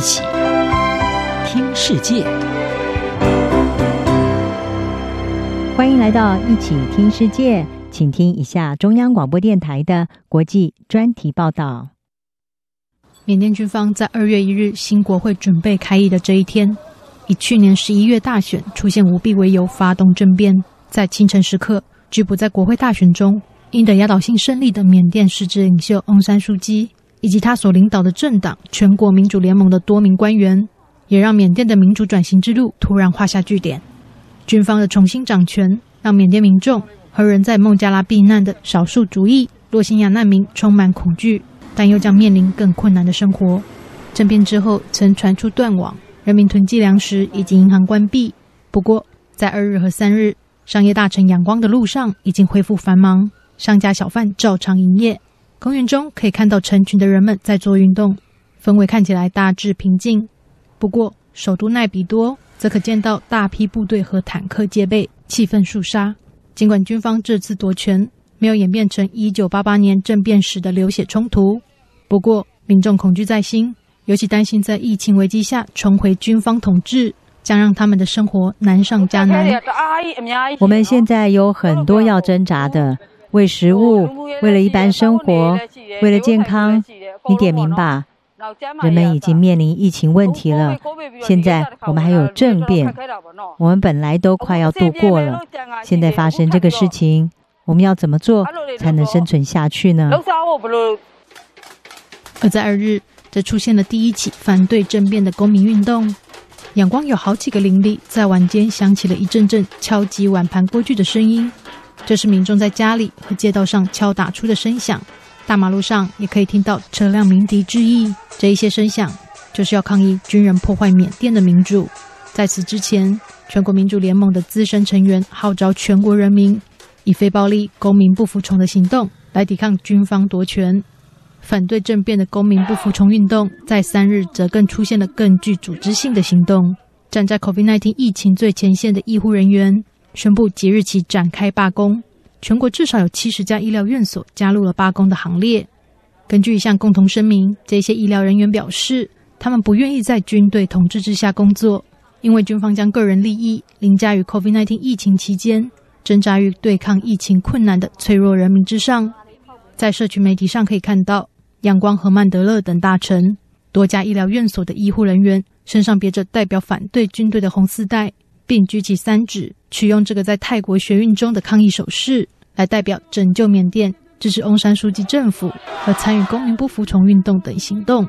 一起听世界，欢迎来到一起听世界，请听一下中央广播电台的国际专题报道。缅甸军方在二月一日新国会准备开议的这一天，以去年十一月大选出现舞弊为由发动政变，在清晨时刻拘捕在国会大选中赢得压倒性胜利的缅甸实质领袖翁山苏姬。以及他所领导的政党全国民主联盟的多名官员，也让缅甸的民主转型之路突然画下句点。军方的重新掌权，让缅甸民众和人在孟加拉避难的少数族裔洛辛亚难民充满恐惧，但又将面临更困难的生活。政变之后，曾传出断网、人民囤积粮食以及银行关闭。不过，在二日和三日，商业大城仰光的路上已经恢复繁忙，商家小贩照常营业。公园中可以看到成群的人们在做运动，氛围看起来大致平静。不过，首都奈比多则可见到大批部队和坦克戒备，气氛肃杀。尽管军方这次夺权没有演变成1988年政变时的流血冲突，不过民众恐惧在心，尤其担心在疫情危机下重回军方统治，将让他们的生活难上加难。我们现在有很多要挣扎的。为食物，为了一般生活，为了健康，你点名吧。人们已经面临疫情问题了，现在我们还有政变，我们本来都快要度过了，现在发生这个事情，我们要怎么做才能生存下去呢？而在二日，则出现了第一起反对政变的公民运动。仰光有好几个邻里，在晚间响起了一阵阵敲击碗盘锅具的声音。这是民众在家里和街道上敲打出的声响，大马路上也可以听到车辆鸣笛致意。这一些声响就是要抗议军人破坏缅甸的民主。在此之前，全国民主联盟的资深成员号召全国人民以非暴力、公民不服从的行动来抵抗军方夺权。反对政变的公民不服从运动在三日则更出现了更具组织性的行动。站在 COVID-19 疫情最前线的医护人员。宣布即日起展开罢工，全国至少有七十家医疗院所加入了罢工的行列。根据一项共同声明，这些医疗人员表示，他们不愿意在军队统治之下工作，因为军方将个人利益凌驾于 COVID-19 疫情期间挣扎于对抗疫情困难的脆弱人民之上。在社群媒体上可以看到，仰光和曼德勒等大臣多家医疗院所的医护人员身上别着代表反对军队的红丝带。并举起三指，取用这个在泰国学运中的抗议手势，来代表拯救缅甸、支持翁山书记政府和参与公民不服从运动等行动。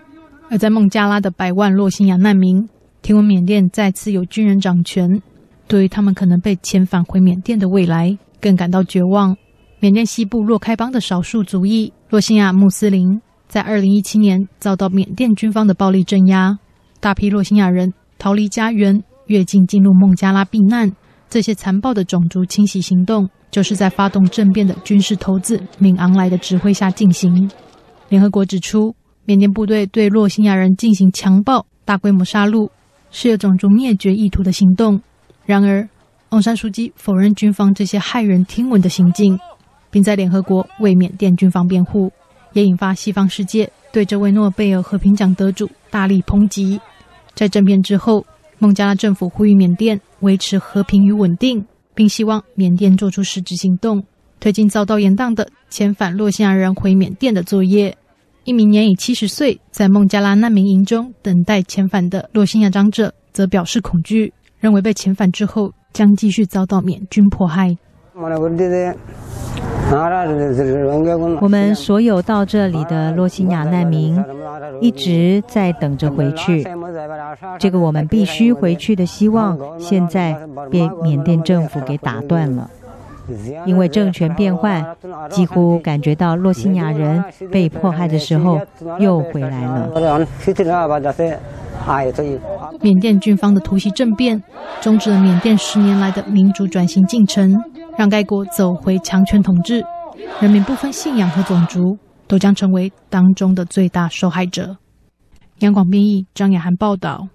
而在孟加拉的百万洛辛亚难民，听闻缅甸再次有军人掌权，对于他们可能被遣返回缅甸的未来，更感到绝望。缅甸西部洛开邦的少数族裔洛辛亚穆斯林，在二零一七年遭到缅甸军方的暴力镇压，大批洛辛亚人逃离家园。越境进入孟加拉避难，这些残暴的种族清洗行动，就是在发动政变的军事头子敏昂莱的指挥下进行。联合国指出，缅甸部队对洛辛亚人进行强暴、大规模杀戮，是有种族灭绝意图的行动。然而，翁山苏姬否认军方这些骇人听闻的行径，并在联合国为缅甸军方辩护，也引发西方世界对这位诺贝尔和平奖得主大力抨击。在政变之后，孟加拉政府呼吁缅甸维持和平与稳定，并希望缅甸做出实质行动，推进遭到延宕的遣返洛西亚人回缅甸的作业。一名年已七十岁，在孟加拉难民营中等待遣返的洛西亚长者则表示恐惧，认为被遣返之后将继续遭到缅军迫害。我们所有到这里的洛西亚难民一直在等着回去，这个我们必须回去的希望，现在被缅甸政府给打断了。因为政权变换，几乎感觉到洛辛亚人被迫害的时候又回来了。缅甸军方的突袭政变，终止了缅甸十年来的民主转型进程。让该国走回强权统治，人民不分信仰和种族都将成为当中的最大受害者。央广编译张雅涵报道。